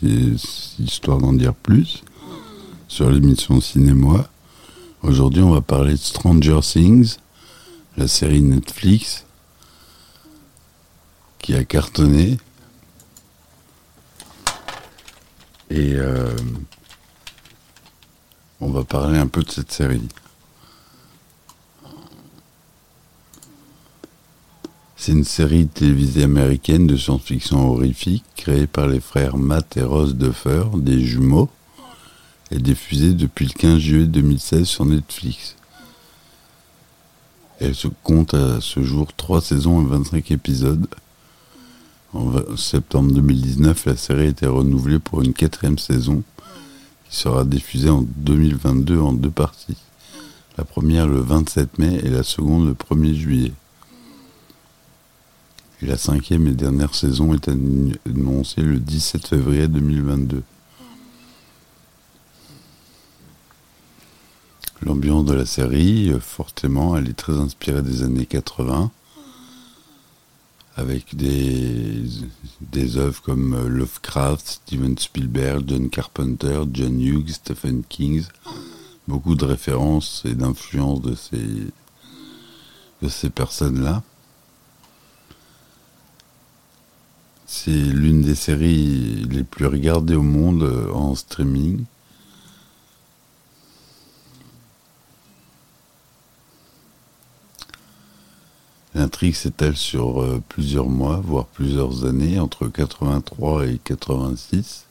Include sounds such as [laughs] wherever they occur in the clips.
c'est histoire d'en dire plus sur l'émission Cinéma. Aujourd'hui, on va parler de Stranger Things, la série Netflix qui a cartonné. Et euh, on va parler un peu de cette série. C'est une série télévisée américaine de science-fiction horrifique créée par les frères Matt et Ross Duffer, des jumeaux, et diffusée depuis le 15 juillet 2016 sur Netflix. Elle se compte à ce jour 3 saisons et 25 épisodes. En septembre 2019, la série a été renouvelée pour une quatrième saison qui sera diffusée en 2022 en deux parties. La première le 27 mai et la seconde le 1er juillet. Et la cinquième et dernière saison est annoncée le 17 février 2022. L'ambiance de la série, euh, fortement, elle est très inspirée des années 80, avec des, des œuvres comme euh, Lovecraft, Steven Spielberg, John Carpenter, John Hughes, Stephen King, beaucoup de références et d'influences de ces, de ces personnes-là. C'est l'une des séries les plus regardées au monde euh, en streaming. L'intrigue s'étale sur euh, plusieurs mois, voire plusieurs années, entre 83 et 86.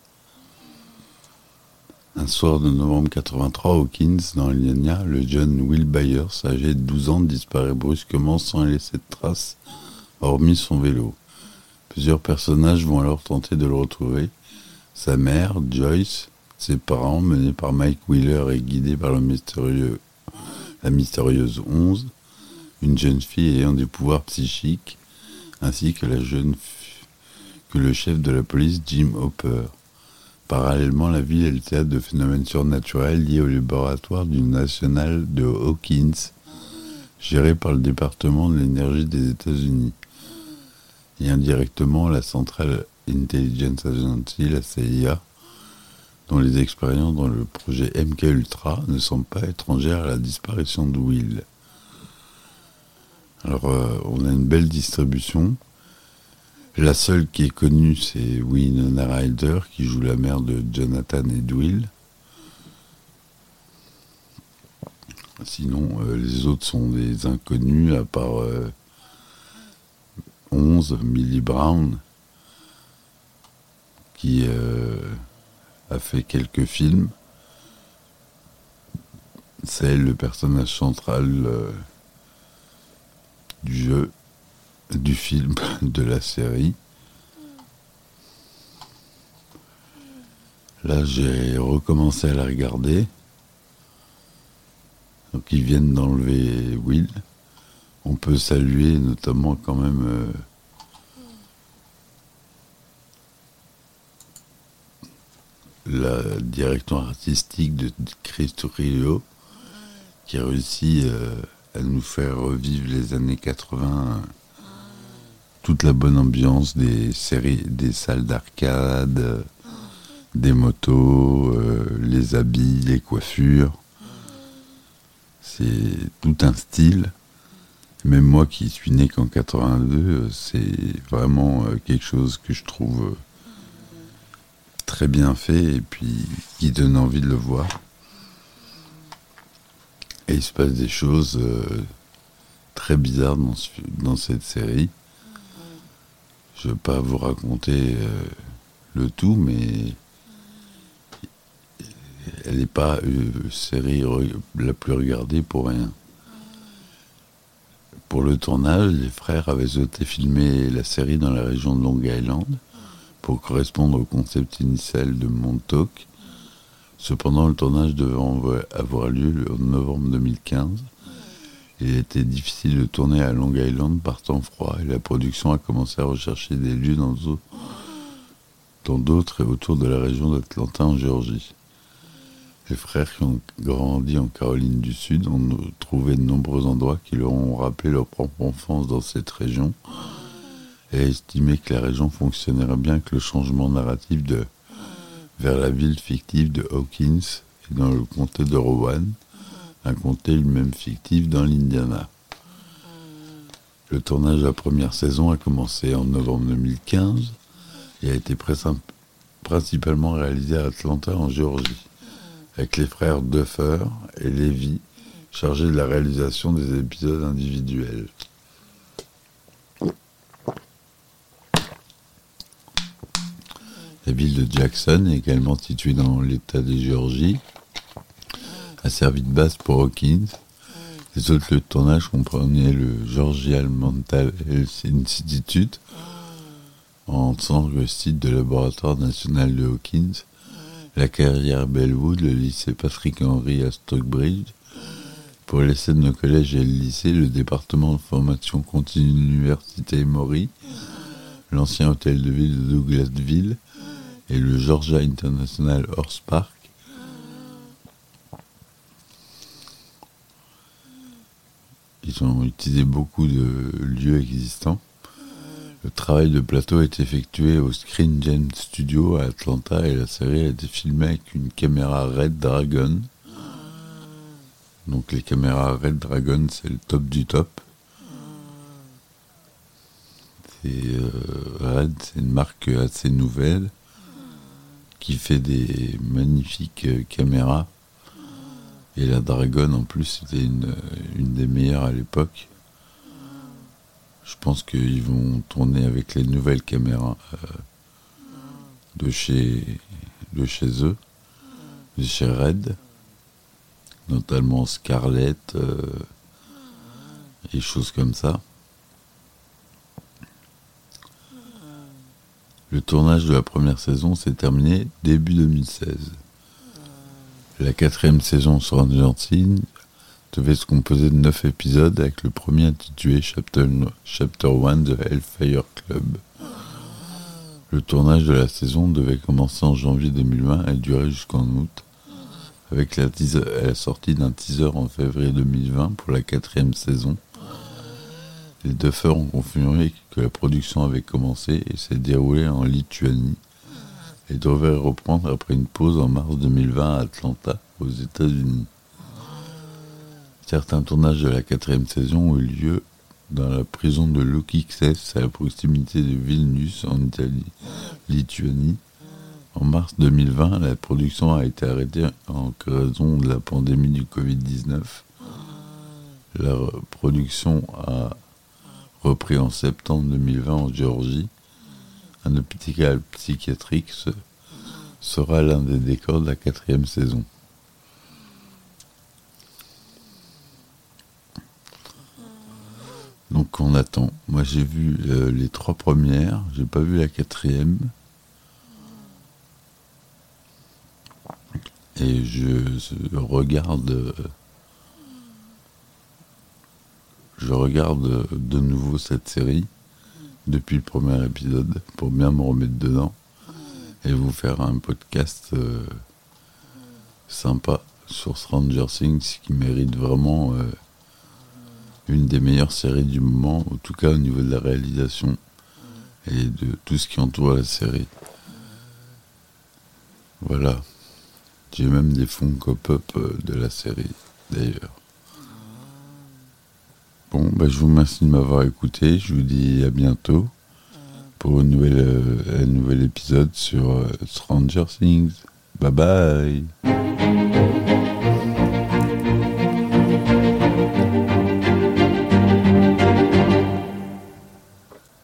Un soir de novembre 83, Hawkins, dans l'Illinois, le jeune Will Byers, âgé de 12 ans, disparaît brusquement sans laisser de traces, hormis son vélo. Plusieurs personnages vont alors tenter de le retrouver. Sa mère, Joyce, ses parents, menés par Mike Wheeler et guidés par le mystérieux, la mystérieuse Onze, une jeune fille ayant des pouvoirs psychiques, ainsi que que le chef de la police Jim Hopper. Parallèlement, la ville est le théâtre de phénomènes surnaturels liés au laboratoire du National de Hawkins, géré par le département de l'énergie des États-Unis et indirectement la Central Intelligence Agency, la CIA, dont les expériences dans le projet MK Ultra ne sont pas étrangères à la disparition de Will. Alors, euh, on a une belle distribution. La seule qui est connue, c'est Winona Ryder, qui joue la mère de Jonathan et d'Will. Sinon, euh, les autres sont des inconnus, à part euh, 11, Millie Brown, qui euh, a fait quelques films. C'est le personnage central euh, du jeu, du film, [laughs] de la série. Là, j'ai recommencé à la regarder. Donc, ils viennent d'enlever Will on peut saluer notamment quand même euh, la direction artistique de Christo Rio qui a réussi euh, à nous faire revivre les années 80 toute la bonne ambiance des séries des salles d'arcade des motos euh, les habits les coiffures. C'est tout un style même moi qui suis né qu'en 82, euh, c'est vraiment euh, quelque chose que je trouve euh, très bien fait et puis qui donne envie de le voir. Et il se passe des choses très bizarres dans, dans, cette série. Je ne vais pas vous raconter le tout, mais elle n'est pas une série la plus regardée pour rien. Pour le tournage, les frères avaient souhaité filmer la série dans la région de Long Island pour correspondre au concept initial de Montauk. Cependant, le tournage devait avoir lieu en novembre 2015. Il était difficile de tourner à Long Island par temps froid et la production a commencé à rechercher des lieux dans d'autres et autour de la région d'Atlanta en Géorgie. Les frères qui ont grandi en Caroline du Sud ont trouvé de nombreux endroits qui leur ont rappelé leur propre enfance dans cette région et estimé que la région fonctionnerait bien avec le changement narratif de vers la ville fictive de Hawkins et dans le comté de Rowan, un comté lui-même fictif dans l'Indiana. Le tournage de la première saison a commencé en novembre 2015 et a été principalement réalisé à Atlanta en Géorgie, avec les frères Duffer et Levy chargés de la réalisation des épisodes individuels. La ville de Jackson, également située dans l'état de Géorgie, a servi de base pour Hawkins les autres lieux de tournage comprenaient le Georgian Mental Health Institute, en tant que site de laboratoire national de Hawkins, la carrière Bellwood, le lycée Patrick Henry à Stockbridge, pour les scènes de collège et le lycée, le département de formation continue de l'université Emory, l'ancien hôtel de ville de Douglasville. Et le Georgia International Horse Park, Ils ont utilisé beaucoup de lieux existants. Le travail de plateau est effectué au Screen Gen Studio à Atlanta et la série a été filmée avec une caméra Red Dragon. Donc les caméras Red Dragon, c'est le top du top. Euh, Red, c'est une marque assez nouvelle qui fait des magnifiques euh, caméras et la Dragon, en plus, c'était une des meilleures à l'époque. Je pense qu'ils vont tourner avec les nouvelles caméras euh, de, chez, de chez eux, de chez Red, notamment Scarlett euh, et choses comme ça. Le tournage de la première saison s'est terminé début 2016. La quatrième saison sur Things devait se composer de neuf épisodes avec le premier intitulé Chapter, Chapter 1 de Hellfire Club. Le tournage de la saison devait commencer en janvier 2020 et durer jusqu'en août, avec la, la sortie d'un teaser en février 2020 pour la quatrième saison. Les deux feurs ont confirmé que la production avait commencé et s'est déroulée en Lituanie et devait reprendre après une pause en mars 2020 à Atlanta, aux États-Unis. Certains tournages de la quatrième saison ont eu lieu dans la prison de Lokixes à proximité de Vilnius en Italie, Lituanie. En mars 2020, la production a été arrêtée en raison de la pandémie du Covid-19. La production a repris en septembre 2020 en Géorgie un hôpital psychiatrique sera l'un des décors de la quatrième saison. Donc on attend. Moi j'ai vu euh, les trois premières, j'ai pas vu la quatrième. Et je regarde je regarde de nouveau cette série depuis le premier épisode pour bien me remettre dedans et vous faire un podcast euh, sympa sur Stranger Things qui mérite vraiment euh, une des meilleures séries du moment, en tout cas au niveau de la réalisation et de tout ce qui entoure la série. Voilà. J'ai même des fonds pop-up euh, de la série d'ailleurs. Bon, bah, je vous remercie de m'avoir écouté. Je vous dis à bientôt pour un nouvel, euh, un nouvel épisode sur euh, Stranger Things. Bye bye.